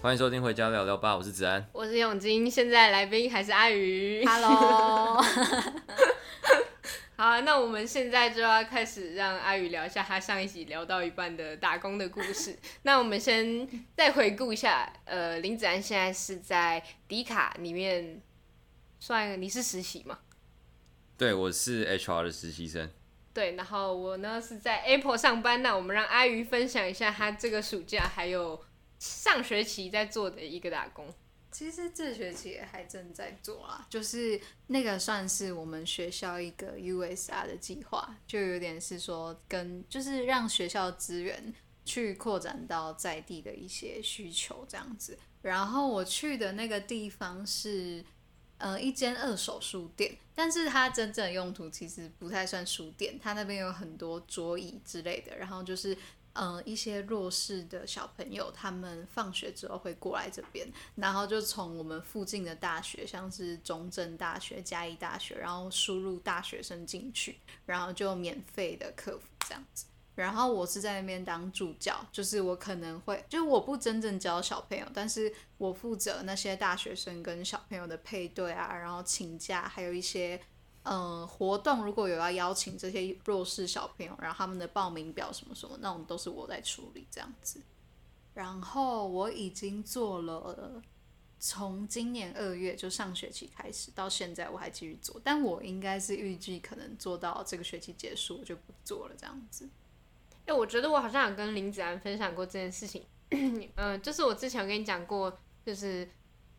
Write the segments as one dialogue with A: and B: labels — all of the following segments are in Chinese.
A: 欢迎收听《回家聊聊吧》，我是子安，
B: 我是永金，现在来宾还是阿鱼。
C: Hello，
B: 好啊，那我们现在就要开始让阿宇聊一下他上一集聊到一半的打工的故事。那我们先再回顾一下，呃，林子安现在是在迪卡里面算你是实习吗？
A: 对，我是 HR 的实习生。
B: 对，然后我呢是在 Apple 上班。那我们让阿宇分享一下他这个暑假还有。上学期在做的一个打工，
C: 其实这学期也还正在做啊，就是那个算是我们学校一个 USR 的计划，就有点是说跟就是让学校资源去扩展到在地的一些需求这样子。然后我去的那个地方是呃一间二手书店，但是它真正的用途其实不太算书店，它那边有很多桌椅之类的，然后就是。嗯，一些弱势的小朋友，他们放学之后会过来这边，然后就从我们附近的大学，像是中正大学、嘉义大学，然后输入大学生进去，然后就免费的客服这样子。然后我是在那边当助教，就是我可能会，就是我不真正教小朋友，但是我负责那些大学生跟小朋友的配对啊，然后请假，还有一些。嗯，活动如果有要邀请这些弱势小朋友，然后他们的报名表什么什么，那种都是我在处理这样子。然后我已经做了，从今年二月就上学期开始到现在，我还继续做，但我应该是预计可能做到这个学期结束，我就不做了这样子。
B: 哎，我觉得我好像有跟林子安分享过这件事情，嗯，就是我之前有跟你讲过，就是。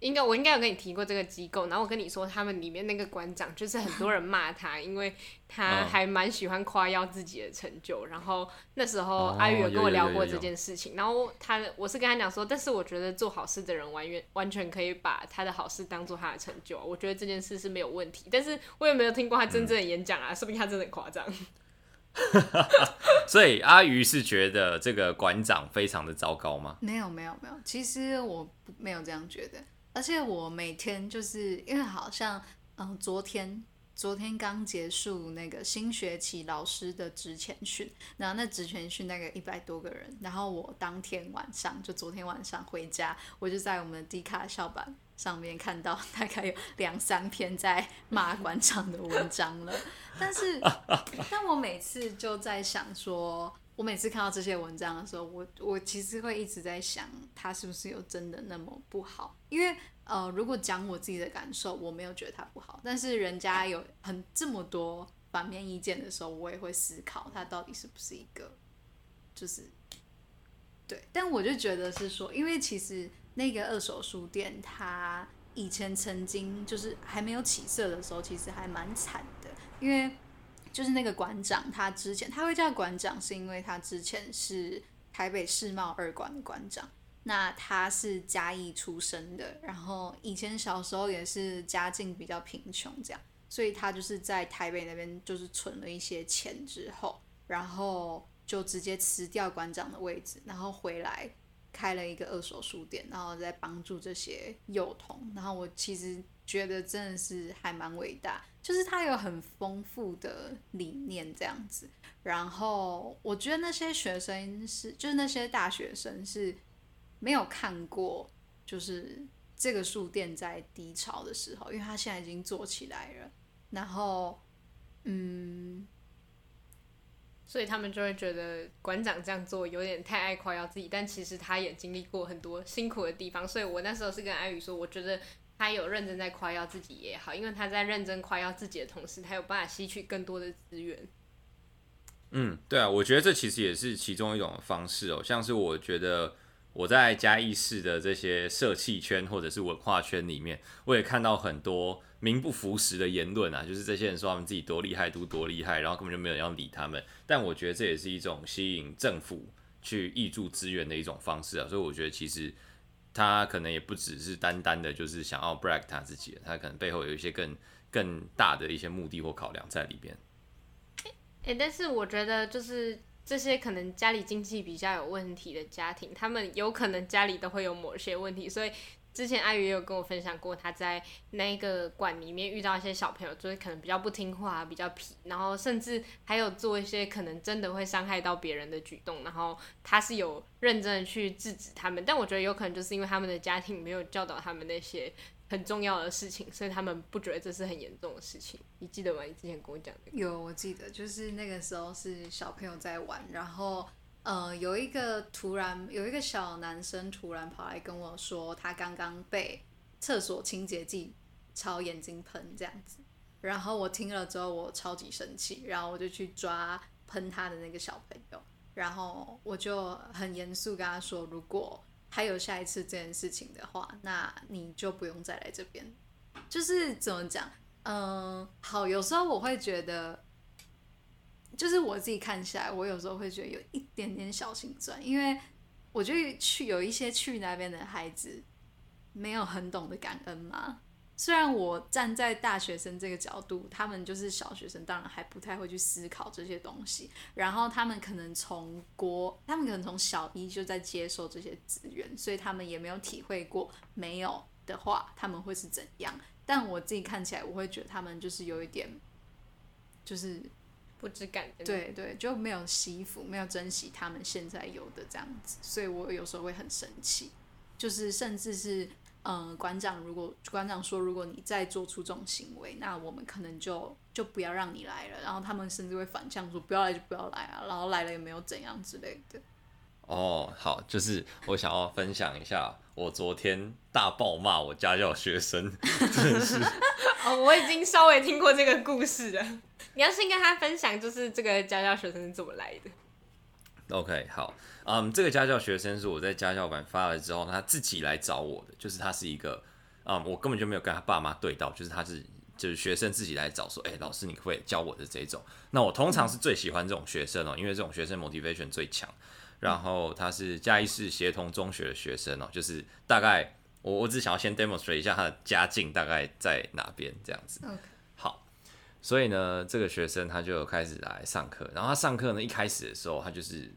B: 应该我应该有跟你提过这个机构，然后我跟你说他们里面那个馆长就是很多人骂他，因为他还蛮喜欢夸耀自己的成就。然后那时候阿宇有跟我聊过这件事情，然后他我是跟他讲说，但是我觉得做好事的人完全完全可以把他的好事当做他的成就，我觉得这件事是没有问题。但是我也没有听过他真正的演讲啊，说不定他真的很夸张。
A: 所以阿鱼是觉得这个馆长非常的糟糕吗？
C: 没有没有没有，其实我没有这样觉得。而且我每天就是因为好像，嗯，昨天昨天刚结束那个新学期老师的职前训，然后那职前训大概一百多个人，然后我当天晚上就昨天晚上回家，我就在我们的 D 卡校版上面看到 大概有两三篇在骂馆长的文章了，但是但我每次就在想说。我每次看到这些文章的时候，我我其实会一直在想，他是不是有真的那么不好？因为呃，如果讲我自己的感受，我没有觉得他不好，但是人家有很这么多反面意见的时候，我也会思考他到底是不是一个，就是对。但我就觉得是说，因为其实那个二手书店，它以前曾经就是还没有起色的时候，其实还蛮惨的，因为。就是那个馆长，他之前他会叫馆长，是因为他之前是台北世贸二馆的馆长。那他是嘉义出生的，然后以前小时候也是家境比较贫穷，这样，所以他就是在台北那边就是存了一些钱之后，然后就直接辞掉馆长的位置，然后回来开了一个二手书店，然后在帮助这些幼童。然后我其实觉得真的是还蛮伟大。就是他有很丰富的理念这样子，然后我觉得那些学生是，就是那些大学生是没有看过，就是这个书店在低潮的时候，因为他现在已经做起来了，然后，嗯，
B: 所以他们就会觉得馆长这样做有点太爱夸耀自己，但其实他也经历过很多辛苦的地方，所以我那时候是跟阿宇说，我觉得。他有认真在夸耀自己也好，因为他在认真夸耀自己的同时，他有办法吸取更多的资源。
A: 嗯，对啊，我觉得这其实也是其中一种方式哦。像是我觉得我在嘉义市的这些社企圈或者是文化圈里面，我也看到很多名不符实的言论啊，就是这些人说他们自己多厉害，都多厉害，然后根本就没有人要理他们。但我觉得这也是一种吸引政府去挹注资源的一种方式啊。所以我觉得其实。他可能也不只是单单的，就是想要 brag 他自己，他可能背后有一些更更大的一些目的或考量在里边。
B: 欸，但是我觉得就是这些可能家里经济比较有问题的家庭，他们有可能家里都会有某些问题，所以。之前阿宇也有跟我分享过，他在那个馆里面遇到一些小朋友，就是可能比较不听话、比较皮，然后甚至还有做一些可能真的会伤害到别人的举动，然后他是有认真的去制止他们，但我觉得有可能就是因为他们的家庭没有教导他们那些很重要的事情，所以他们不觉得这是很严重的事情。你记得吗？你之前跟我讲的。
C: 有，我记得，就是那个时候是小朋友在玩，然后。呃，有一个突然有一个小男生突然跑来跟我说，他刚刚被厕所清洁剂朝眼睛喷这样子，然后我听了之后我超级生气，然后我就去抓喷他的那个小朋友，然后我就很严肃跟他说，如果还有下一次这件事情的话，那你就不用再来这边。就是怎么讲，嗯、好，有时候我会觉得。就是我自己看起来，我有时候会觉得有一点点小心酸，因为我觉得去有一些去那边的孩子没有很懂得感恩嘛。虽然我站在大学生这个角度，他们就是小学生，当然还不太会去思考这些东西。然后他们可能从国，他们可能从小一就在接受这些资源，所以他们也没有体会过没有的话他们会是怎样。但我自己看起来，我会觉得他们就是有一点，就是。
B: 不知感恩，
C: 对对，就没有惜福，没有珍惜他们现在有的这样子，所以我有时候会很生气，就是甚至是，嗯、呃，馆长如果馆长说，如果你再做出这种行为，那我们可能就就不要让你来了，然后他们甚至会反向说，不要来就不要来啊，然后来了也没有怎样之类的。
A: 哦，好，就是我想要分享一下，我昨天大爆骂我家教学生，真的是，
B: 哦，我已经稍微听过这个故事了。你要先跟他分享，就是这个家教学生是怎么来的。
A: OK，好，嗯，这个家教学生是我在家教版发了之后，他自己来找我的，就是他是一个，嗯，我根本就没有跟他爸妈对到，就是他是就是学生自己来找说，哎、欸，老师你会教我的这种。那我通常是最喜欢这种学生哦、喔，因为这种学生 motivation 最强。然后他是嘉义市协同中学的学生哦、喔，就是大概我我只想要先 demonstrate 一下他的家境大概在哪边这样子。Okay. 所以呢，这个学生他就开始来上课，然后他上课呢，一开始的时候，他就是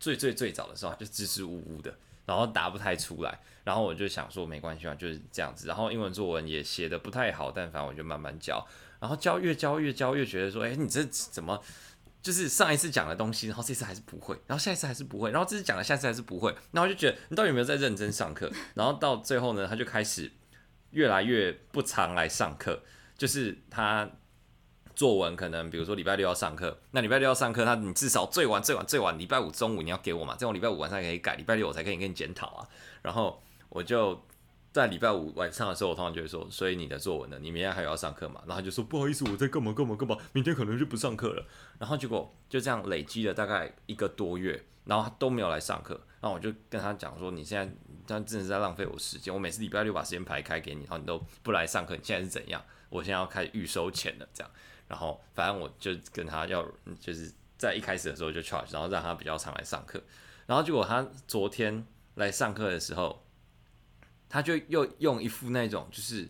A: 最最最早的时候，就支支吾吾的，然后答不太出来，然后我就想说没关系嘛，就是这样子，然后英文作文也写得不太好，但反正我就慢慢教，然后教越教越教越觉得说，哎，你这怎么就是上一次讲的东西，然后这次还是不会，然后下一次还是不会，然后这次讲了，下次还是不会，然后就觉得你到底有没有在认真上课？然后到最后呢，他就开始越来越不常来上课，就是他。作文可能，比如说礼拜六要上课，那礼拜六要上课，那你至少最晚最晚最晚礼拜五中午你要给我嘛，这种礼拜五晚上可以改，礼拜六我才可以跟你检讨啊。然后我就在礼拜五晚上的时候，我通常就会说，所以你的作文呢，你明天还有要上课嘛？然后他就说不好意思，我在干嘛干嘛干嘛，明天可能就不上课了。然后结果就这样累积了大概一个多月，然后他都没有来上课。然后我就跟他讲说，你现在他真的是在浪费我时间，我每次礼拜六把时间排开给你，然后你都不来上课，你现在是怎样？我现在要开始预收钱了，这样。然后，反正我就跟他要，就是在一开始的时候就 charge，然后让他比较常来上课。然后结果他昨天来上课的时候，他就又用一副那种，就是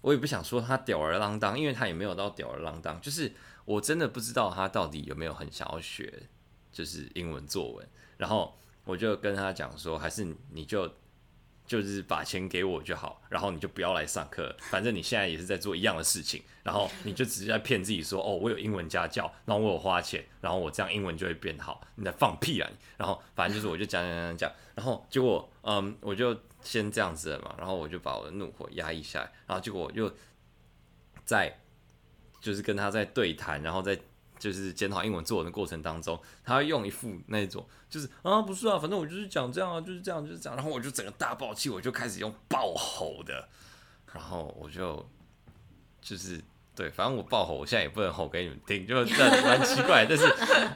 A: 我也不想说他吊儿郎当，因为他也没有到吊儿郎当，就是我真的不知道他到底有没有很想要学，就是英文作文。然后我就跟他讲说，还是你就。就是把钱给我就好，然后你就不要来上课，反正你现在也是在做一样的事情，然后你就只是在骗自己说，哦，我有英文家教，然后我有花钱，然后我这样英文就会变好，你在放屁啊！然后反正就是我就讲讲讲讲，然后结果嗯，我就先这样子了嘛，然后我就把我的怒火压抑下来，然后结果我就在就是跟他在对谈，然后在。就是检讨英文作文的过程当中，他会用一副那种，就是啊，不是啊，反正我就是讲这样啊，就是这样，就是这样。然后我就整个大爆气，我就开始用爆吼的，然后我就就是对，反正我爆吼，我现在也不能吼给你们听，就这样蛮奇怪。但是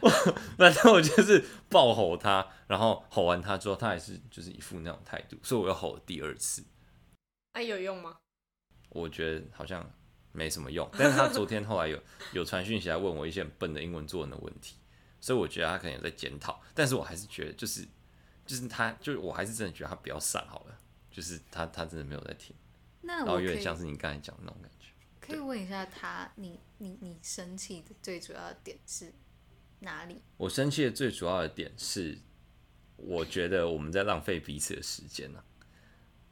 A: 我 反正我就是爆吼他，然后吼完他之后，他还是就是一副那种态度，所以我又吼了第二次。
B: 哎、啊，有用吗？
A: 我觉得好像。没什么用，但是他昨天后来有有传讯息来问我一些很笨的英文作文的问题，所以我觉得他可能有在检讨，但是我还是觉得就是就是他就是我还是真的觉得他比较散好了，就是他他真的没有在听，
C: 那
A: 然后有点像是你刚才讲的那种感觉。
C: 可以问一下他，你你你生气的最主要的点是哪里？
A: 我生气的最主要的点是，我觉得我们在浪费彼此的时间呢、啊。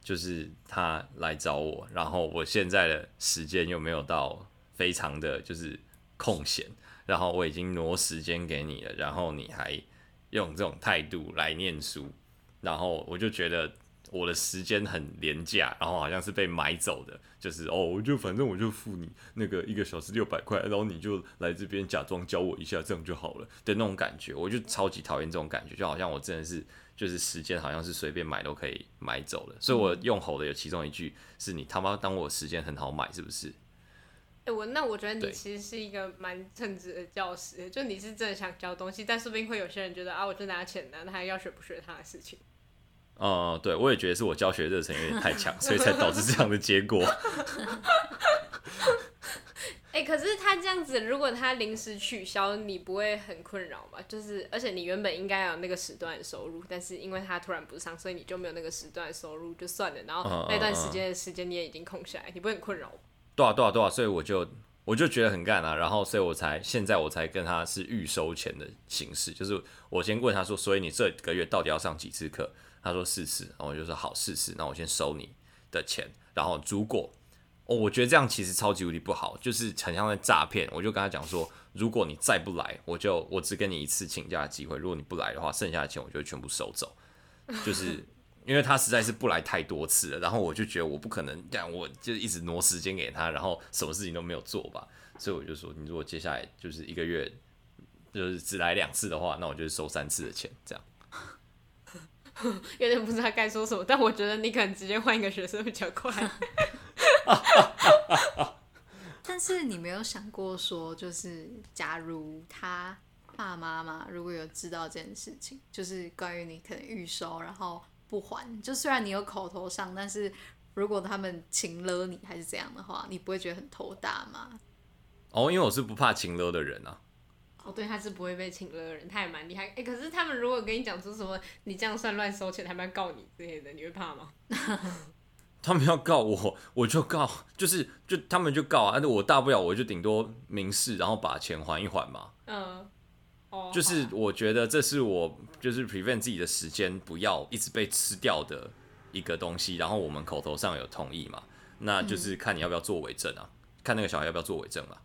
A: 就是他来找我，然后我现在的时间又没有到非常的就是空闲，然后我已经挪时间给你了，然后你还用这种态度来念书，然后我就觉得。我的时间很廉价，然后好像是被买走的，就是哦，我就反正我就付你那个一个小时六百块，然后你就来这边假装教我一下，这样就好了的那种感觉，我就超级讨厌这种感觉，就好像我真的是就是时间好像是随便买都可以买走了，所以我用吼的有其中一句是你他妈当我时间很好买是不是？
B: 哎、欸，我那我觉得你其实是一个蛮称职的教师，就你是真的想教东西，但说不定会有些人觉得啊，我就拿钱的，那还要学不学他的事情。
A: 哦、嗯，对，我也觉得是我教学热忱有点太强，所以才导致这样的结果。
B: 哎、欸，可是他这样子，如果他临时取消，你不会很困扰吗？就是，而且你原本应该有那个时段的收入，但是因为他突然不上，所以你就没有那个时段的收入，就算了。然后那段时间的时间你也已经空下来，你不会很困扰吗？
A: 对啊，对啊，对啊，所以我就我就觉得很干啊，然后所以我才现在我才跟他是预收钱的形式，就是我先问他说，所以你这个月到底要上几次课？他说四次，然后我就说好四次，那我先收你的钱。然后如果，哦，我觉得这样其实超级无敌不好，就是很像在诈骗。我就跟他讲说，如果你再不来，我就我只给你一次请假的机会。如果你不来的话，剩下的钱我就全部收走。就是因为他实在是不来太多次了，然后我就觉得我不可能这样，我就一直挪时间给他，然后什么事情都没有做吧。所以我就说，你如果接下来就是一个月就是只来两次的话，那我就收三次的钱，这样。
B: 有点不知道该说什么，但我觉得你可能直接换一个学生比较快。
C: 但是你没有想过说，就是假如他爸妈妈如果有知道这件事情，就是关于你可能预收然后不还，就虽然你有口头上，但是如果他们请了你还是这样的话，你不会觉得很头大吗？
A: 哦，因为我是不怕情勒的人啊。
B: 哦，对，他是不会被请了的人，他也蛮厉害。哎，可是他们如果跟你讲出什么，你这样算乱收钱，他们要告你之类的，你会怕吗？
A: 他们要告我，我就告，就是就他们就告啊，那我大不了我就顶多民事，然后把钱还一还嘛。嗯，哦，就是我觉得这是我就是 prevent 自己的时间不要一直被吃掉的一个东西，然后我们口头上有同意嘛，那就是看你要不要做伪证啊，嗯、看那个小孩要不要做伪证啊。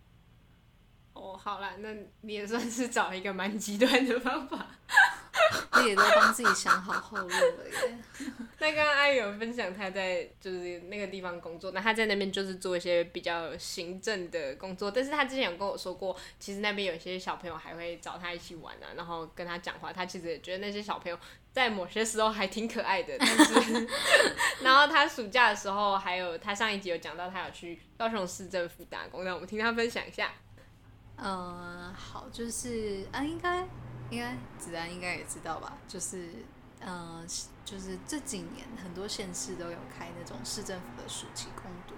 B: 哦，好啦，那你也算是找一个蛮极端的方法，
C: 你也都帮自己想好后路了耶。
B: 那刚刚阿宇有分享他在就是那个地方工作，那他在那边就是做一些比较行政的工作，但是他之前有跟我说过，其实那边有些小朋友还会找他一起玩啊，然后跟他讲话，他其实也觉得那些小朋友在某些时候还挺可爱的。但是，然后他暑假的时候，还有他上一集有讲到他有去高雄市政府打工，那我们听他分享一下。
C: 嗯，好，就是啊，应该应该子安应该也知道吧，就是嗯，就是这几年很多县市都有开那种市政府的暑期工读，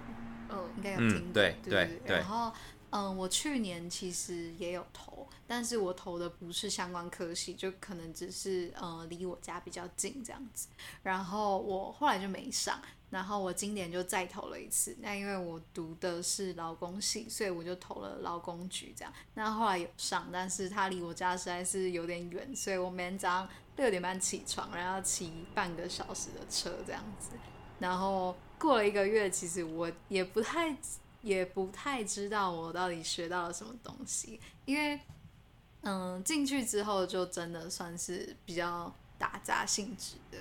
C: 嗯，应该有听过，对对对，对。然后嗯，我去年其实也有投，但是我投的不是相关科系，就可能只是嗯离我家比较近这样子，然后我后来就没上。然后我今年就再投了一次，那因为我读的是劳工系，所以我就投了劳工局这样。那后来有上，但是他离我家实在是有点远，所以我每天早上六点半起床，然后骑半个小时的车这样子。然后过了一个月，其实我也不太也不太知道我到底学到了什么东西，因为嗯进去之后就真的算是比较打杂性质的。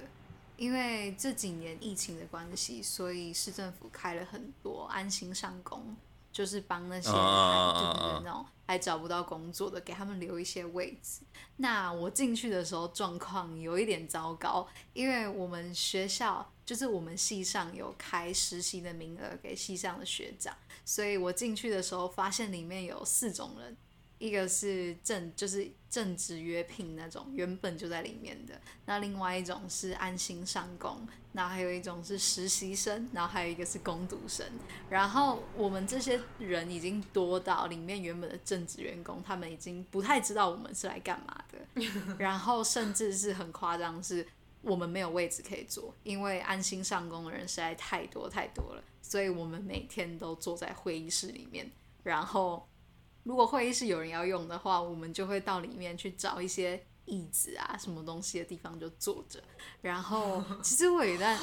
C: 因为这几年疫情的关系，所以市政府开了很多安心上工，就是帮那些就是那种还找不到工作的，给他们留一些位置。那我进去的时候状况有一点糟糕，因为我们学校就是我们系上有开实习的名额给系上的学长，所以我进去的时候发现里面有四种人。一个是正就是正职约聘那种，原本就在里面的。那另外一种是安心上工，那还有一种是实习生，然后还有一个是工读生。然后我们这些人已经多到里面原本的正职员工，他们已经不太知道我们是来干嘛的。然后甚至是很夸张，是我们没有位置可以坐，因为安心上工的人实在太多太多了，所以我们每天都坐在会议室里面，然后。如果会议室有人要用的话，我们就会到里面去找一些椅子啊，什么东西的地方就坐着。然后其实我有一段，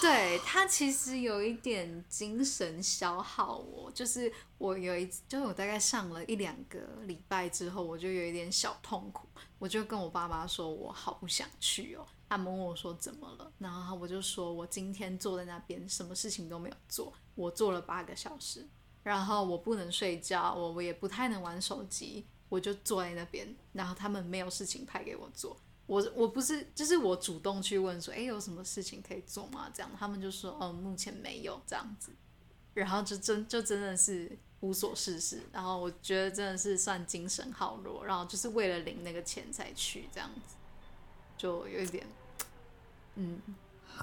C: 对，他其实有一点精神消耗我，就是我有一，就是我大概上了一两个礼拜之后，我就有一点小痛苦，我就跟我爸妈说，我好不想去哦。他们问我说怎么了，然后我就说我今天坐在那边，什么事情都没有做，我坐了八个小时。然后我不能睡觉，我我也不太能玩手机，我就坐在那边。然后他们没有事情派给我做，我我不是就是我主动去问说，哎，有什么事情可以做吗？这样他们就说，哦，目前没有这样子。然后就真就真的是无所事事。然后我觉得真的是算精神耗弱，然后就是为了领那个钱才去这样子，就有一点，嗯。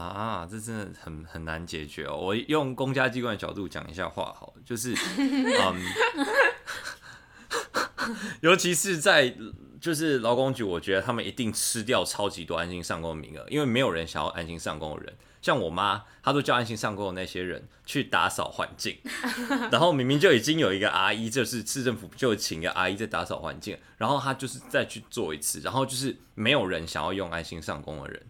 A: 啊，这真的很很难解决哦。我用公家机关的角度讲一下话，好，就是，嗯，尤其是在就是劳工局，我觉得他们一定吃掉超级多安心上工的名额，因为没有人想要安心上工的人。像我妈，她都叫安心上工的那些人去打扫环境，然后明明就已经有一个阿姨，就是市政府就请一个阿姨在打扫环境，然后她就是再去做一次，然后就是没有人想要用安心上工的人。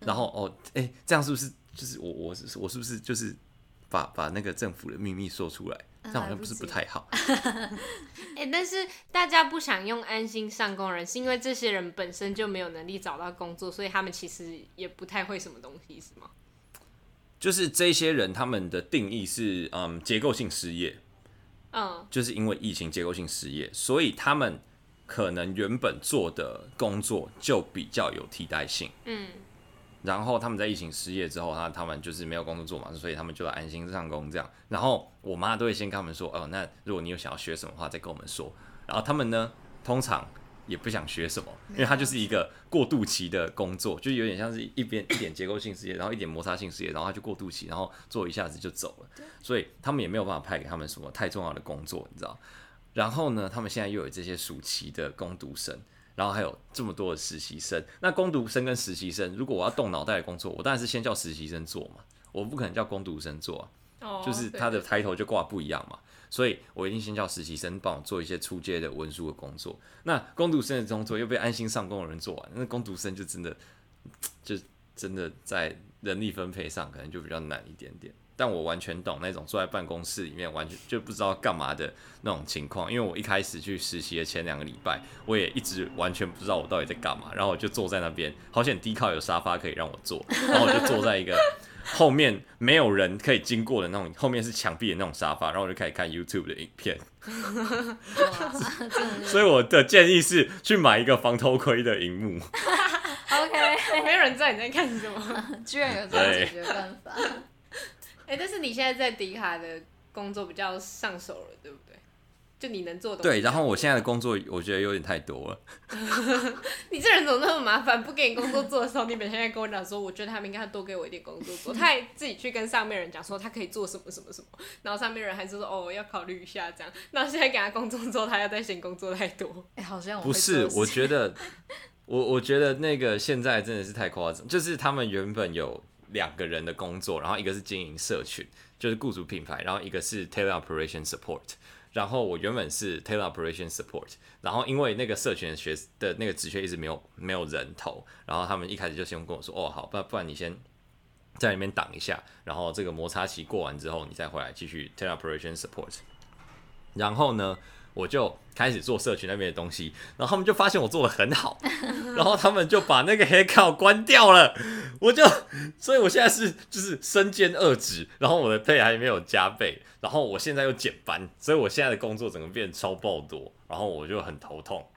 A: 然后哦，哎，这样是不是就是我我是我是不是就是把把那个政府的秘密说出来？这样好像不是不太好。
B: 哎，但是大家不想用安心上工人，是因为这些人本身就没有能力找到工作，所以他们其实也不太会什么东西，是吗？
A: 就是这些人他们的定义是嗯结构性失业，嗯，就是因为疫情结构性失业，所以他们可能原本做的工作就比较有替代性，嗯。然后他们在疫情失业之后，他他们就是没有工作做嘛，所以他们就来安心上工这样。然后我妈都会先跟他们说，哦，那如果你有想要学什么话，再跟我们说。然后他们呢，通常也不想学什么，因为它就是一个过渡期的工作，就有点像是一边一点结构性事业，然后一点摩擦性事业，然后他就过渡期，然后做一下子就走了。所以他们也没有办法派给他们什么太重要的工作，你知道。然后呢，他们现在又有这些暑期的工读生。然后还有这么多的实习生，那工读生跟实习生，如果我要动脑袋的工作，我当然是先叫实习生做嘛，我不可能叫工读生做啊，哦、就是他的抬头就挂不一样嘛，所以我一定先叫实习生帮我做一些出街的文书的工作。那工读生的工作又被安心上工的人做完，那工读生就真的就真的在人力分配上可能就比较难一点点。但我完全懂那种坐在办公室里面完全就不知道干嘛的那种情况，因为我一开始去实习的前两个礼拜，我也一直完全不知道我到底在干嘛，然后我就坐在那边，好险低靠有沙发可以让我坐，然后我就坐在一个后面没有人可以经过的那种，后面是墙壁的那种沙发，然后我就开始看 YouTube 的影片。所以我的建议是去买一个防偷窥的荧幕。
B: OK，没有人知道你在看什么，
C: 居然有这样解决办法。
B: 哎、欸，但是你现在在迪卡的工作比较上手了，对不对？就你能做的。
A: 对，然后我现在的工作我觉得有点太多了。
B: 你这人怎么那么麻烦？不给你工作做的时候，你每天在跟我讲说，我觉得他们应该多给我一点工作做。他还自己去跟上面人讲说他可以做什么什么什么，然后上面人还是说哦，要考虑一下这样。那现在给他工作之后，他要再嫌工作太多。
C: 哎、欸，好像我
A: 不是，我觉得 我我觉得那个现在真的是太夸张，就是他们原本有。两个人的工作，然后一个是经营社群，就是雇主品牌，然后一个是 Teleoperation Support。然后我原本是 Teleoperation Support，然后因为那个社群的学的那个职缺一直没有没有人投，然后他们一开始就先跟我说，哦好，不不然你先在里面挡一下，然后这个摩擦期过完之后，你再回来继续 Teleoperation Support。然后呢，我就开始做社群那边的东西，然后他们就发现我做的很好，然后他们就把那个黑卡关掉了，我就，所以我现在是就是身兼二职，然后我的 pay 还没有加倍，然后我现在又减班，所以我现在的工作整个变超爆多，然后我就很头痛。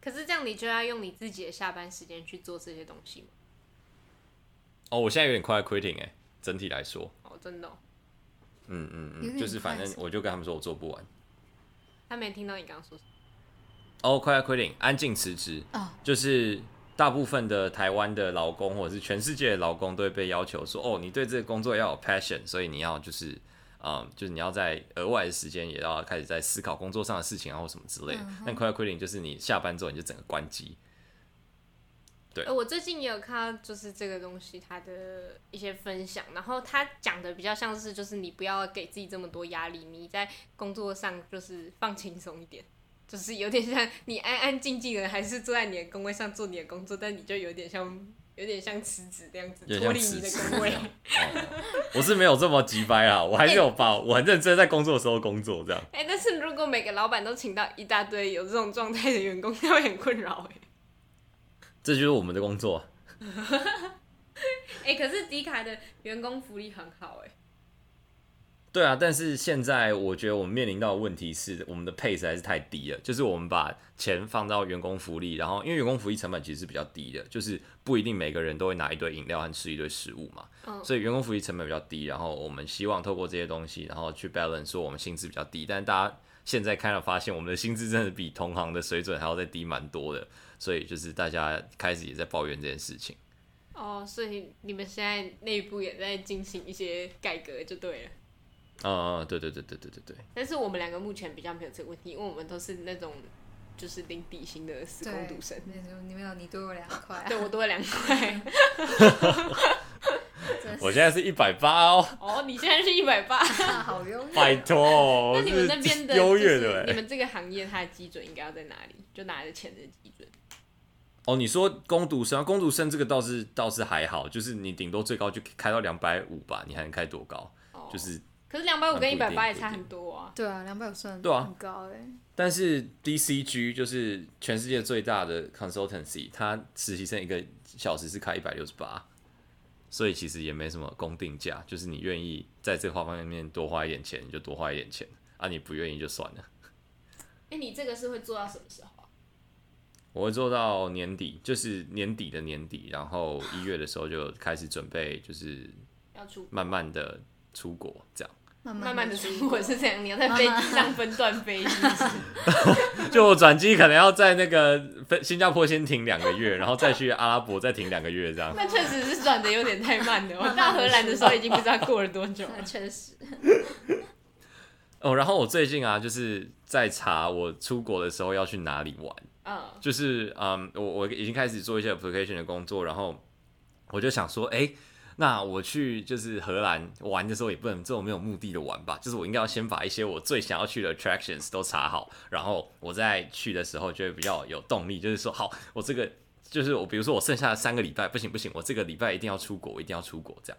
B: 可是这样你就要用你自己的下班时间去做这些东西吗？
A: 哦，我现在有点快 quitting 哎，整体来说。
B: 哦，真的哦。
A: 嗯嗯嗯，就是反正我就跟他们说我做不完。
B: 他没听到你刚刚说什么。
A: 哦，快快 quitting，安静辞职。Oh. 就是大部分的台湾的劳工，或者是全世界的劳工，都会被要求说：“哦，你对这个工作要有 passion，所以你要就是，嗯，就是你要在额外的时间也要开始在思考工作上的事情啊，或什么之类的。”但快快 quitting 就是你下班之后你就整个关机。对，
B: 我最近也有看到，就是这个东西它的一些分享，然后他讲的比较像是，就是你不要给自己这么多压力，你在工作上就是放轻松一点，就是有点像你安安静静的，还是坐在你的工位上做你的工作，但你就有点像。有点像辞职这样子，脱离你的工位。
A: 我是没有这么急掰啊，我还是有把我很认真在工作的时候工作这样。
B: 哎、欸，但是如果每个老板都请到一大堆有这种状态的员工，他会很困扰哎。
A: 这就是我们的工作。
B: 哎、欸，可是迪卡的员工福利很好哎。
A: 对啊，但是现在我觉得我们面临到的问题是，我们的配实在是太低了。就是我们把钱放到员工福利，然后因为员工福利成本其实是比较低的，就是不一定每个人都会拿一堆饮料和吃一堆食物嘛。嗯。所以员工福利成本比较低，然后我们希望透过这些东西，然后去 balance 说我们薪资比较低。但是大家现在看到发现，我们的薪资真的比同行的水准还要再低蛮多的，所以就是大家开始也在抱怨这件事情。
B: 哦，所以你们现在内部也在进行一些改革，就对了。
A: 啊、嗯，对对对对对对对。
B: 但是我们两个目前比较没有这个问题，因为我们都是那种就是领底薪的死工读生。
C: 你没有，你多我两块。
B: 对，我多了两块。
A: 我现在是一百八哦。
B: 哦，你现在是一百八，
C: 好优越。
A: 拜托。
B: 那你们那边的优越的，你们这个行业它的基准应该要在哪里？就拿着钱的基准。
A: 哦，你说攻读生，攻读生这个倒是倒是还好，就是你顶多最高就开到两百五吧，你还能开多高？哦、就是。
B: 可是两百五跟一百八也差很多啊。
C: 对啊，两百五算对啊很高哎、欸。
A: 但是 DCG 就是全世界最大的 consultancy，它实习生一个小时是开一百六十八，所以其实也没什么公定价，就是你愿意在这方方面面多花一点钱，你就多花一点钱啊，你不愿意就算了。
B: 哎、欸，你这个是会做到什么时候啊？
A: 我会做到年底，就是年底的年底，然后一月的时候就开始准备，就是要出慢慢的。出国这样，
B: 慢慢的出国是这样，你要在飞机上分段飞，
A: 就我转机可能要在那个飞新加坡先停两个月，然后再去阿拉伯再停两个月这样。
B: 那确实是转的有点太慢了，我到荷兰的时候已经不知道过了多久了。确实。
A: 哦，然后我最近啊，就是在查我出国的时候要去哪里玩。嗯。就是嗯，我我已经开始做一些 application 的工作，然后我就想说，哎、欸。那我去就是荷兰玩的时候，也不能这种没有目的的玩吧？就是我应该要先把一些我最想要去的 attractions 都查好，然后我在去的时候就会比较有动力。就是说，好，我这个就是我，比如说我剩下的三个礼拜，不行不行，我这个礼拜一定要出国，我一定要出国这样。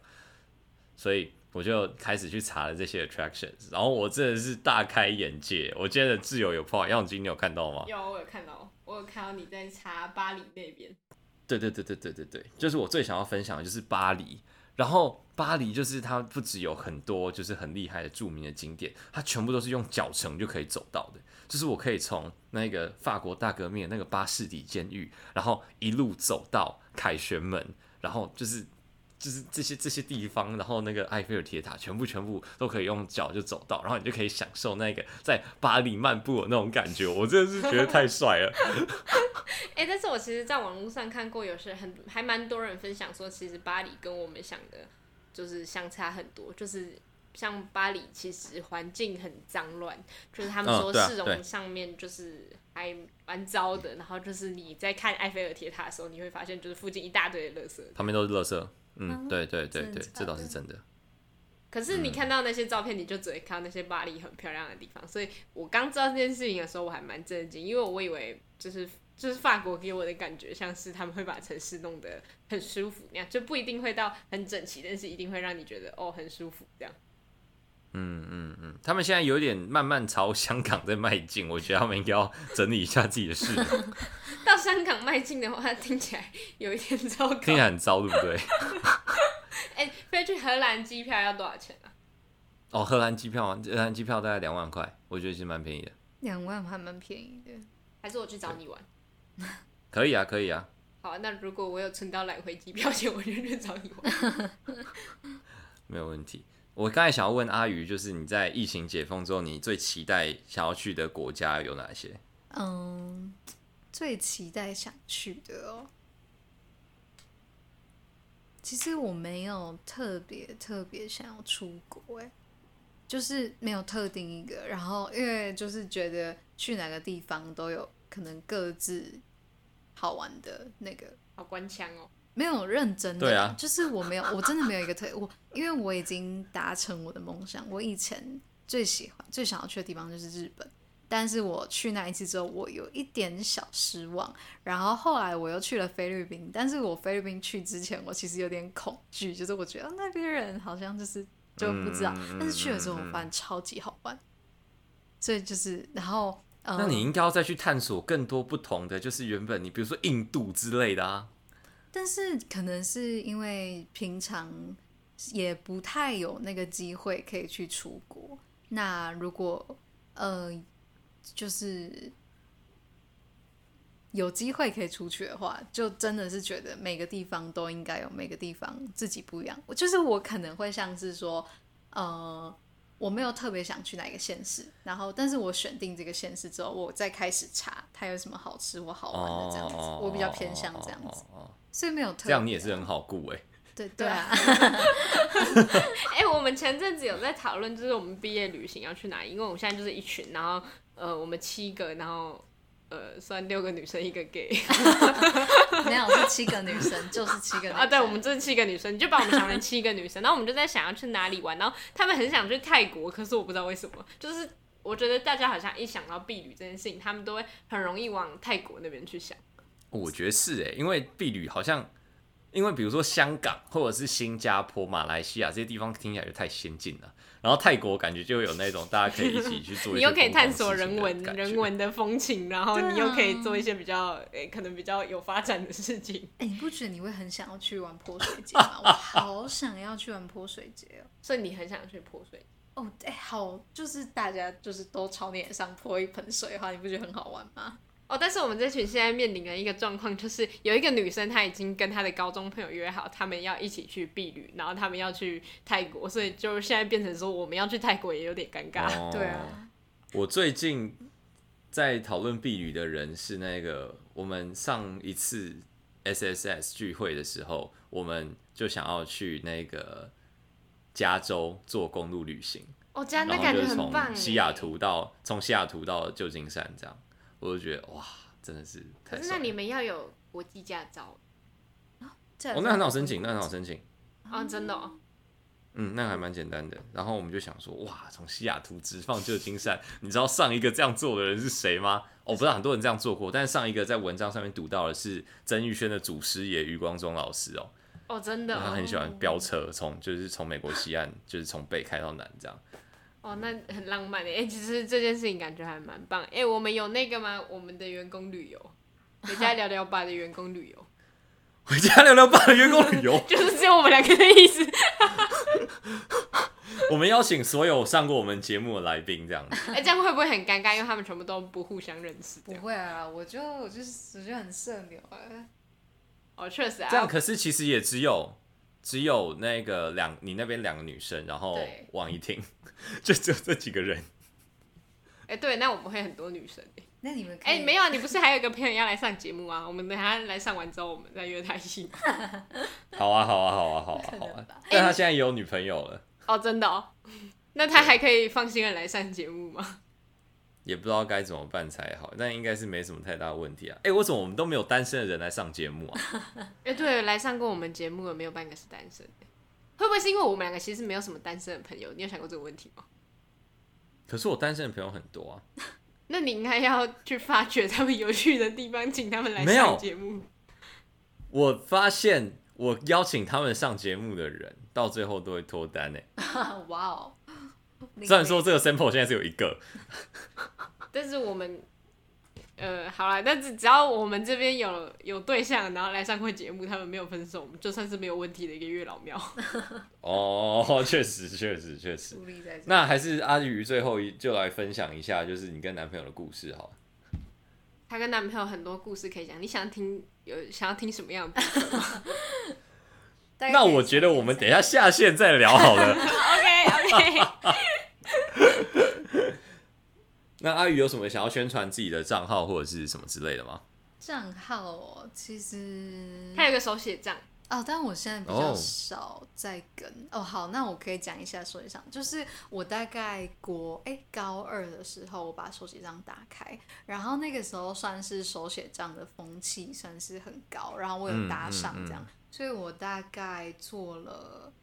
A: 所以我就开始去查了这些 attractions，然后我真的是大开眼界。我今天的挚友有朋友，杨永金，你有看到吗？
B: 有，我有看到，我有看到你在查巴黎那边。
A: 对对对对对对对，就是我最想要分享的就是巴黎。然后巴黎就是它不只有很多就是很厉害的著名的景点，它全部都是用脚程就可以走到的。就是我可以从那个法国大革命那个巴士底监狱，然后一路走到凯旋门，然后就是。就是这些这些地方，然后那个埃菲尔铁塔，全部全部都可以用脚就走到，然后你就可以享受那个在巴黎漫步的那种感觉。我真的是觉得太帅了。
B: 哎、欸，但是我其实，在网络上看过，有些很还蛮多人分享说，其实巴黎跟我们想的，就是相差很多。就是像巴黎，其实环境很脏乱，就是他们说市容上面就是还蛮糟的。然后就是你在看埃菲尔铁塔的时候，你会发现就是附近一大堆的垃圾，
A: 旁边都是垃圾。嗯，对对对对，这倒是真的。
B: 可是你看到那些照片，你就只会看到那些巴黎很漂亮的地方。所以我刚知道这件事情的时候，我还蛮震惊，因为我以为就是就是法国给我的感觉像是他们会把城市弄得很舒服那样，就不一定会到很整齐，但是一定会让你觉得哦很舒服这样。
A: 嗯嗯嗯，他们现在有点慢慢朝香港在迈进，我觉得他们应该要整理一下自己的事。
B: 到香港迈进的话，听起来有一点糟糕，
A: 听起来很糟，对不对？
B: 哎、欸，飞去荷兰机票要多少钱啊？
A: 哦，荷兰机票，荷兰机票大概两万块，我觉得是蛮便宜的。
C: 两万还蛮便宜的，
B: 还是我去找你玩？
A: 可以啊，可以啊。
B: 好，那如果我有存到来回机票钱，我就去找你玩。
A: 没有问题。我刚才想要问阿鱼，就是你在疫情解封之后，你最期待想要去的国家有哪些？
C: 嗯，最期待想去的哦，其实我没有特别特别想要出国，哎，就是没有特定一个。然后因为就是觉得去哪个地方都有可能各自好玩的那个。
B: 好官腔哦。
C: 没有认真的，
A: 对啊，
C: 就是我没有，我真的没有一个特我，因为我已经达成我的梦想。我以前最喜欢、最想要去的地方就是日本，但是我去那一次之后，我有一点小失望。然后后来我又去了菲律宾，但是我菲律宾去之前，我其实有点恐惧，就是我觉得那边人好像就是就不知道，嗯、但是去了之后，我发现超级好玩。所以就是，然后，
A: 那你应该要再去探索更多不同的，就是原本你比如说印度之类的啊。
C: 但是可能是因为平常也不太有那个机会可以去出国。那如果呃，就是有机会可以出去的话，就真的是觉得每个地方都应该有每个地方自己不一样。就是我可能会像是说，呃，我没有特别想去哪个县市，然后但是我选定这个县市之后，我再开始查它有什么好吃或好玩的这样子。Oh, 我比较偏向这样子。Oh, oh, oh. 所以没有特别，
A: 这样你也是很好顾哎。
C: 对对啊。
B: 哎、欸，我们前阵子有在讨论，就是我们毕业旅行要去哪里？因为我们现在就是一群，然后呃，我们七个，然后呃，算六个女生一个 gay。
C: 没有，是七个女生，就是七个女生。
B: 啊，对，我们这是七个女生，你就把我们想成七个女生。然后我们就在想要去哪里玩，然后他们很想去泰国，可是我不知道为什么，就是我觉得大家好像一想到避旅这件事情，他们都会很容易往泰国那边去想。
A: 我觉得是哎，因为避旅好像，因为比如说香港或者是新加坡、马来西亚这些地方听起来就太先进了，然后泰国感觉就有那种大家可以一起去做一些，
B: 你又可以探索人文人文的风情，然后你又可以做一些比较诶、欸、可能比较有发展的事情。
C: 哎、欸，你不觉得你会很想要去玩泼水节吗？我好想要去玩泼水节哦，
B: 所以你很想去泼水
C: 哦？哎、欸，好，就是大家就是都朝你脸上泼一盆水的话，你不觉得很好玩吗？
B: 哦，但是我们这群现在面临的一个状况，就是有一个女生，她已经跟她的高中朋友约好，他们要一起去避旅，然后他们要去泰国，所以就现在变成说我们要去泰国也有点尴尬。
A: 哦、
C: 对啊，
A: 我最近在讨论避旅的人是那个，我们上一次 SSS 聚会的时候，我们就想要去那个加州做公路旅行。
B: 哦，这样那感觉很棒。
A: 西雅图到从西雅图到旧金山这样。我就觉得哇，真的是太。可是
B: 那你们要有国际驾照
A: 哦，那很好申请，那很好申请
B: 啊，真的哦。
A: 嗯，那还蛮简单的。然后我们就想说，哇，从西雅图直放旧金山，你知道上一个这样做的人是谁吗？我、哦、不知道很多人这样做过，但是上一个在文章上面读到的是曾玉轩的祖师爷余光中老师哦。
B: 哦，真的、哦。
A: 他很喜欢飙车，从就是从美国西岸，就是从北开到南这样。
B: 哦，那很浪漫的。哎、欸，其实这件事情感觉还蛮棒。哎、欸，我们有那个吗？我们的员工旅游，回家聊聊吧的员工旅游，
A: 回家聊聊吧的员工旅游，
B: 就是只有我们两个的意思。
A: 我们邀请所有上过我们节目的来宾，这样子。
B: 哎、欸，这样会不会很尴尬？因为他们全部都不互相认识。
C: 不会啊，我就我就是我觉得很社牛啊。
B: 哦，确实啊。
A: 这样可是其实也只有。只有那个两，你那边两个女生，然后王一婷，就只有这几个人。
B: 哎、欸，对，那我们会很多女生。
C: 那你们
B: 哎、欸，没有啊，你不是还有一个朋友要来上节目啊？我们等他来上完之后，我们再约他一起。
A: 好啊，好啊，好啊，好啊，好啊。但他现在也有女朋友了。
B: 欸、哦，真的哦。那他还可以放心的来上节目吗？
A: 也不知道该怎么办才好，但应该是没什么太大问题啊。哎、欸，为什么我们都没有单身的人来上节目啊？
B: 哎、欸，对，来上过我们节目的没有半个是单身的，会不会是因为我们两个其实没有什么单身的朋友？你有想过这个问题吗？
A: 可是我单身的朋友很多啊。
B: 那你应该要去发掘他们有趣的地方，请他们来上节目。
A: 我发现我邀请他们上节目的人，到最后都会脱单呢。
C: 哇哦！
A: 虽然说这个 sample 现在是有一个，
B: 但是我们，呃，好啦，但是只要我们这边有有对象，然后来上过节目，他们没有分手，就算是没有问题的一个月老庙。
A: 哦，确实，确实，确实。那还是阿鱼最后一就来分享一下，就是你跟男朋友的故事好了。
B: 他跟男朋友很多故事可以讲，你想听有想要听什么样的故事吗？
A: 那我觉得我们等一下下线再聊好了。
B: OK OK。
A: 那阿宇有什么想要宣传自己的账号或者是什么之类的吗？
C: 账号哦，其实
B: 他有个手写账，
C: 哦，但我现在比较少在跟。哦。好，那我可以讲一下手写账，就是我大概国哎高二的时候，我把手写账打开，然后那个时候算是手写账的风气算是很高，然后我有搭上这样，嗯嗯嗯、所以我大概做了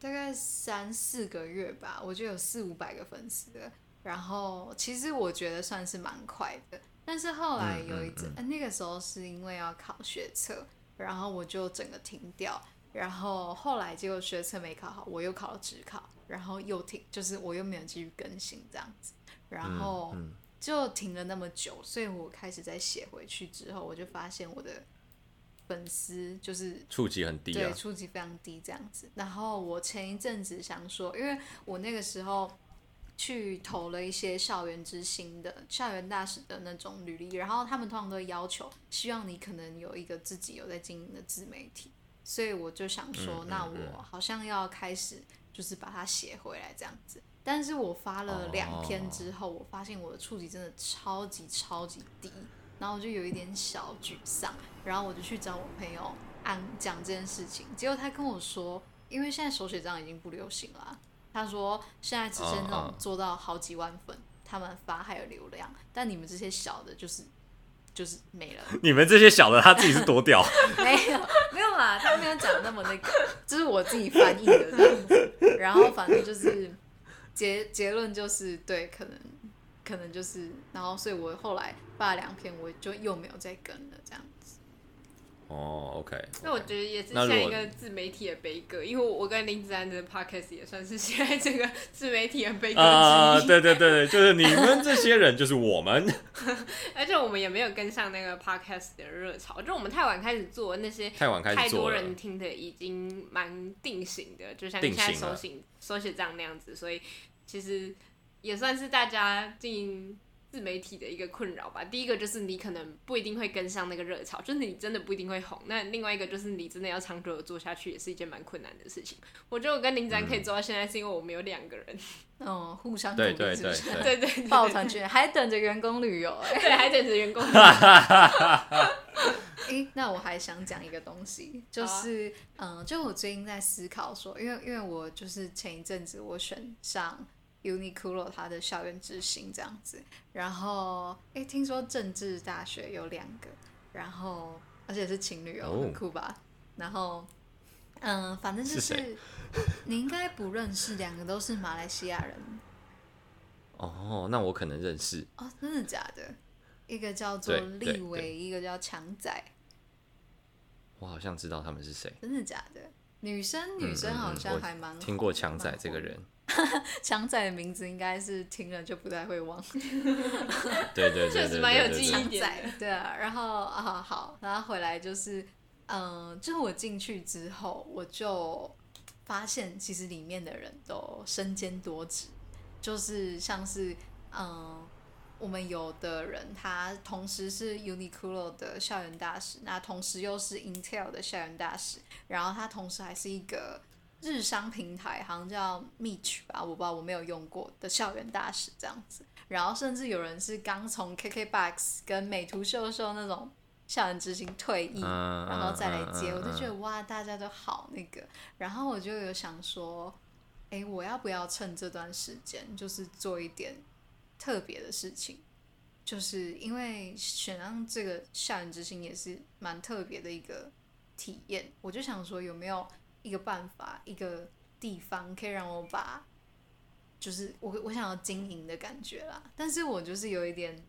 C: 大概三四个月吧，我就有四五百个粉丝的，然后其实我觉得算是蛮快的，但是后来有一阵、嗯嗯嗯呃，那个时候是因为要考学测。然后我就整个停掉，然后后来结果学测没考好，我又考了职考，然后又停，就是我又没有继续更新这样子，然后就停了那么久，所以我开始在写回去之后，我就发现我的粉丝就是
A: 触及很低，啊，
C: 对，触及非常低这样子。然后我前一阵子想说，因为我那个时候。去投了一些校园之星的校园大使的那种履历，然后他们通常都会要求，希望你可能有一个自己有在经营的自媒体，所以我就想说，那我好像要开始就是把它写回来这样子。但是我发了两篇之后，我发现我的触及真的超级超级低，然后我就有一点小沮丧，然后我就去找我朋友安讲这件事情，结果他跟我说，因为现在手写账已经不流行了。他说：“现在只是那种做到好几万粉，uh, uh. 他们发还有流量，但你们这些小的，就是就是没了。
A: 你们这些小的，他自己是多屌？
C: 没有没有啦，他没有讲那么那个，就是我自己翻译的这样子。然后反正就是结结论就是对，可能可能就是，然后所以我后来发了两篇，我就又没有再跟了这样。”
A: 哦、okay。
B: 那我觉得也是像一个自媒体的悲歌，因为我跟林子安的 Podcast 也算是现在这个自媒体的悲歌之一。
A: Uh, 对对对对，就是你们这些人，就是我们。
B: 而且我们也没有跟上那个 Podcast 的热潮，就我们太晚开始做那些，
A: 太晚开始做，
B: 太多人听的已经蛮定型的，就像现在手写手写帐那样子，所以其实也算是大家进。自媒体的一个困扰吧。第一个就是你可能不一定会跟上那个热潮，就是你真的不一定会红。那另外一个就是你真的要长久的做下去，也是一件蛮困难的事情。我觉得我跟林展可以做到现在，是因为我们有两个人，
C: 嗯，互相
A: 对对对
B: 对对
C: 抱团取暖，还等着员工旅游，哎，
B: 对，还等着员工旅游。
C: 哎，那我还想讲一个东西，就是嗯，就我最近在思考说，因为因为我就是前一阵子我选上。Uniqlo 它的校园之星这样子，然后哎，听说政治大学有两个，然后而且是情侣哦，很酷吧？然后嗯，反正就是，是你应该不认识，两个都是马来西亚人。
A: 哦，那我可能认识。
C: 哦，真的假的？一个叫做立维，一个叫强仔。
A: 我好像知道他们是谁。
C: 真的假的？女生女生好像还蛮、嗯嗯、
A: 听过强仔这个人。
C: 强仔的名字应该是听了就不太会忘。
A: 对对对，确
B: 实蛮有记
C: 忆点。对啊，然后啊好，然后回来就是，嗯、呃，就是我进去之后，我就发现其实里面的人都身兼多职，就是像是嗯、呃，我们有的人他同时是 Uniqlo 的校园大使，那同时又是 Intel 的校园大使，然后他同时还是一个。日商平台好像叫 Meech 吧，我不知道，我没有用过的校园大使这样子。然后甚至有人是刚从 KKBOX 跟美图秀秀那种校园之星退役，然后再来接，我就觉得哇，大家都好那个。然后我就有想说，哎，我要不要趁这段时间，就是做一点特别的事情？就是因为选上这个校园之星也是蛮特别的一个体验，我就想说有没有。一个办法，一个地方可以让我把，就是我我想要经营的感觉啦，但是我就是有一点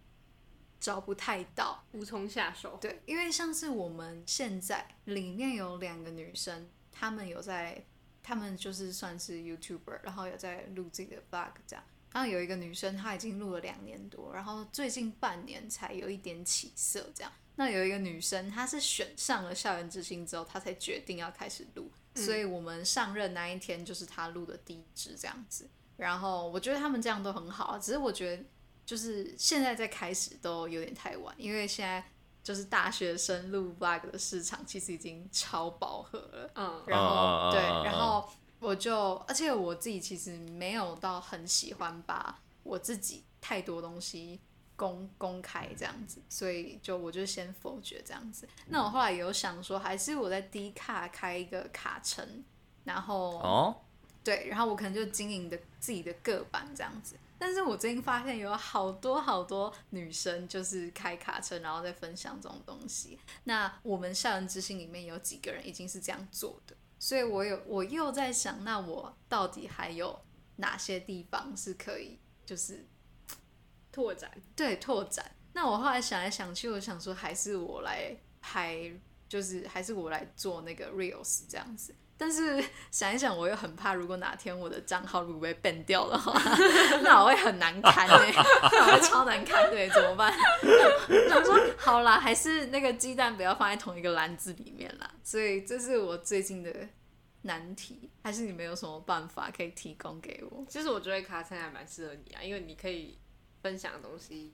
C: 找不太到，
B: 无从下手。
C: 对，因为像是我们现在里面有两个女生，她们有在，她们就是算是 YouTuber，然后有在录自己的 Vlog 这样。然后有一个女生，她已经录了两年多，然后最近半年才有一点起色这样。那有一个女生，她是选上了校园之星之后，她才决定要开始录。所以我们上任那一天就是他录的第一支这样子，然后我觉得他们这样都很好，只是我觉得就是现在在开始都有点太晚，因为现在就是大学生录 vlog 的市场其实已经超饱和了，嗯，然后对，然后我就而且我自己其实没有到很喜欢把我自己太多东西公公开这样子，所以就我就先否决这样子。那我后来有想说，还是我在低卡开一个卡城，然后
A: 哦，
C: 对，然后我可能就经营的自己的个版这样子。但是我最近发现有好多好多女生就是开卡车，然后在分享这种东西。那我们校园之星里面有几个人已经是这样做的，所以我有我又在想，那我到底还有哪些地方是可以就是
B: 拓展？对，
C: 拓展。那我后来想来想去，我想说还是我来拍，就是还是我来做那个 reels 这样子。但是想一想，我又很怕，如果哪天我的账号如果被 ban 掉的话，那我会很难堪哎，那我会超难堪，对，怎么办？我说好啦，还是那个鸡蛋不要放在同一个篮子里面啦。所以这是我最近的难题，还是你们有什么办法可以提供给我？
B: 其实我觉得卡称还蛮适合你啊，因为你可以分享的东西。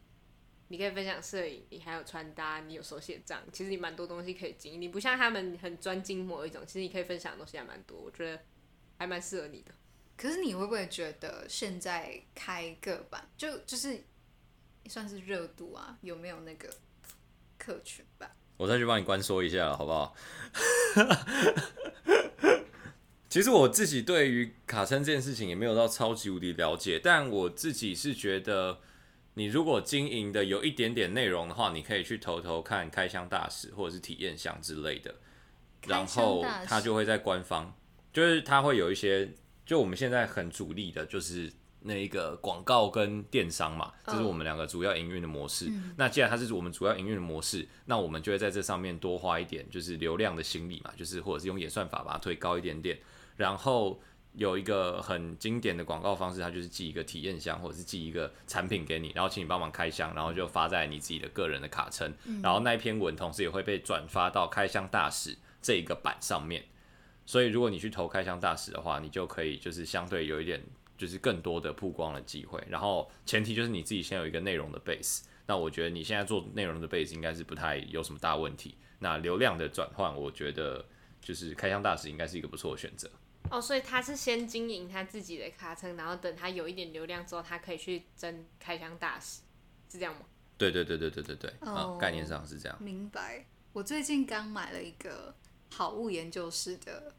B: 你可以分享摄影，你还有穿搭，你有手写账，其实你蛮多东西可以经营。你不像他们很专精某一种，其实你可以分享的东西还蛮多，我觉得还蛮适合你的。
C: 可是你会不会觉得现在开个版就就是算是热度啊？有没有那个客群吧？
A: 我再去帮你关说一下了，好不好？其实我自己对于卡称这件事情也没有到超级无敌了解，但我自己是觉得。你如果经营的有一点点内容的话，你可以去投投看开箱大使或者是体验箱之类的，然后他就会在官方，就是他会有一些，就我们现在很主力的就是那一个广告跟电商嘛，这是我们两个主要营运的模式。那既然它是我们主要营运的模式，那我们就会在这上面多花一点，就是流量的心理嘛，就是或者是用演算法把它推高一点点，然后。有一个很经典的广告方式，它就是寄一个体验箱，或者是寄一个产品给你，然后请你帮忙开箱，然后就发在你自己的个人的卡称，嗯、然后那一篇文同时也会被转发到开箱大使这一个版上面。所以如果你去投开箱大使的话，你就可以就是相对有一点就是更多的曝光的机会。然后前提就是你自己先有一个内容的 base，那我觉得你现在做内容的 base 应该是不太有什么大问题。那流量的转换，我觉得就是开箱大使应该是一个不错的选择。
B: 哦，所以他是先经营他自己的卡称，然后等他有一点流量之后，他可以去争开箱大使，是这样吗？
A: 对对对对对对对，啊、哦，概念上是这样。
C: 明白。我最近刚买了一个好物研究室的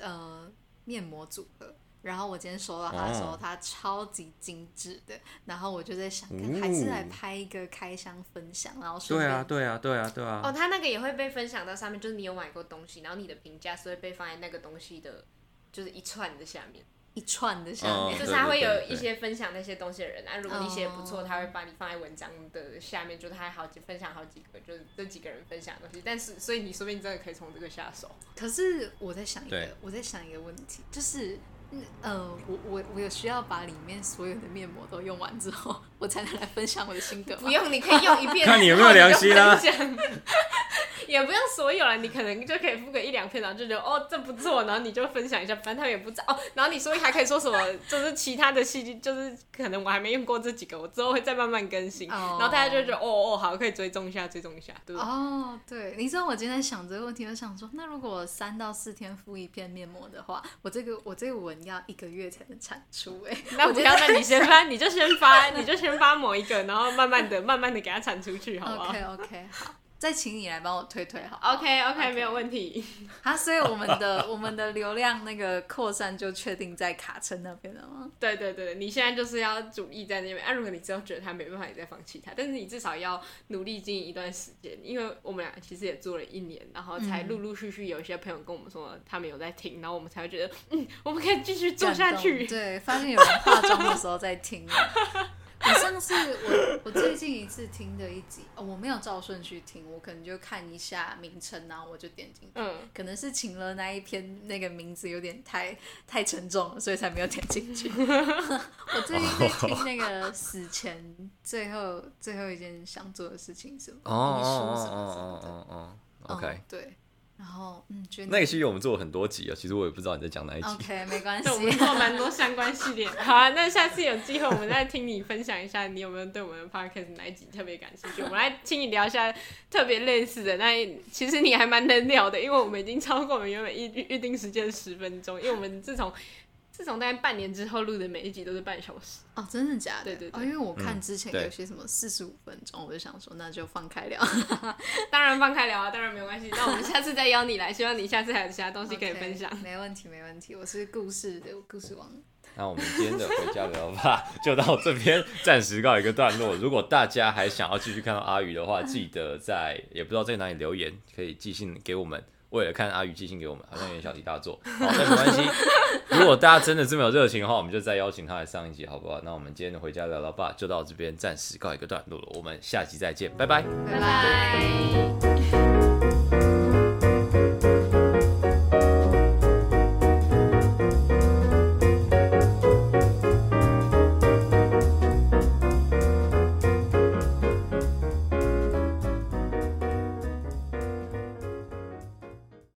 C: 呃面膜组合，然后我今天收到它的时候，哦、它超级精致的，然后我就在想，还是来拍一个开箱分享，然后顺便
A: 对啊对啊对啊对啊。
B: 哦，他那个也会被分享到上面，就是你有买过东西，然后你的评价是会被放在那个东西的。就是一串的下面，
C: 一串的下面，
B: 就是他会有一些分享那些东西的人啊。如果你写不错，他会把你放在文章的下面，就是他还好几分享好几个，就是这几个人分享的东西。但是，所以你说不定真的可以从这个下手。
C: 可是我在想一个，我在想一个问题，就是。嗯，呃，我我我有需要把里面所有的面膜都用完之后，我才能来分享我的心得。
B: 不用，你可以用一片。
A: 看你有没有良心啊！
B: 也不用所有了，你可能就可以敷个一两片，然后就觉得哦这不错，然后你就分享一下，反正他们也不知道哦。然后你说还可以说什么，就是其他的细菌，就是可能我还没用过这几个，我之后会再慢慢更新。Oh. 然后大家就觉得哦哦好，可以追踪一下，追踪一下，对不对？
C: 哦，对。你知道我今天想这个问题，我想说，那如果我三到四天敷一片面膜的话，我这个我这个纹。要一个月才能产出哎，
B: 那不要，那你先发，你就先发，你就先发某一个，然后慢慢的、慢慢的给它产出去，好不好
C: ？OK OK，好。再请你来帮我推推好
B: ，OK OK，没有问题。
C: 好，所以我们的我们的流量那个扩散就确定在卡称那边了吗？
B: 对对对，你现在就是要主力在那边。啊，如果你之后觉得他没办法，你再放弃他。但是你至少要努力经营一段时间，因为我们俩其实也做了一年，然后才陆陆续续有一些朋友跟我们说他们有在听，然后我们才会觉得嗯，我们可以继续做下去。
C: 对，发现有人化妆的时候在听。我上次我我最近一次听的一集，哦，我没有照顺序听，我可能就看一下名称，然后我就点进去。嗯，可能是请了那一篇那个名字有点太太沉重了，所以才没有点进去。我最近在听那个死前最后最后一件想做的事情是什么？遗书什么什么的。
A: 哦哦哦 OK，
C: 对。然后，嗯，觉得
A: 那个系列我们做了很多集啊，其实我也不知道你在讲哪一集。
C: OK，没关系，
B: 我们做蛮多相关系列。好啊，那下次有机会，我们再听你分享一下，你有没有对我们的 Podcast 哪一集特别感兴趣？我们来听你聊一下特别类似的。那其实你还蛮能聊的，因为我们已经超过我们原本预预定时间十分钟，因为我们自从。自从大概半年之后录的每一集都是半小时。
C: 哦，真的假的？
B: 对对对。
C: 哦，因为我看之前
A: 嗯
C: 有些什么四十五分钟，我就想说那就放开聊。
B: 当然放开聊啊，当然没关系。那我们下次再邀你来，希望你下次还有其他东西可以分享。
C: Okay, 没问题，没问题。我是故事的故事王。
A: 那我们今天的回家聊吧，就到这边暂时告一个段落。如果大家还想要继续看到阿宇的话，记得在也不知道在哪里留言，可以寄信给我们。为了看阿宇寄信给我们，好像有点小题大做，好，那没关系。如果大家真的这么有热情的话，我们就再邀请他来上一集，好不好？那我们今天的回家聊聊吧，就到这边暂时告一个段落了。我们下期再见，拜拜，
B: 拜拜。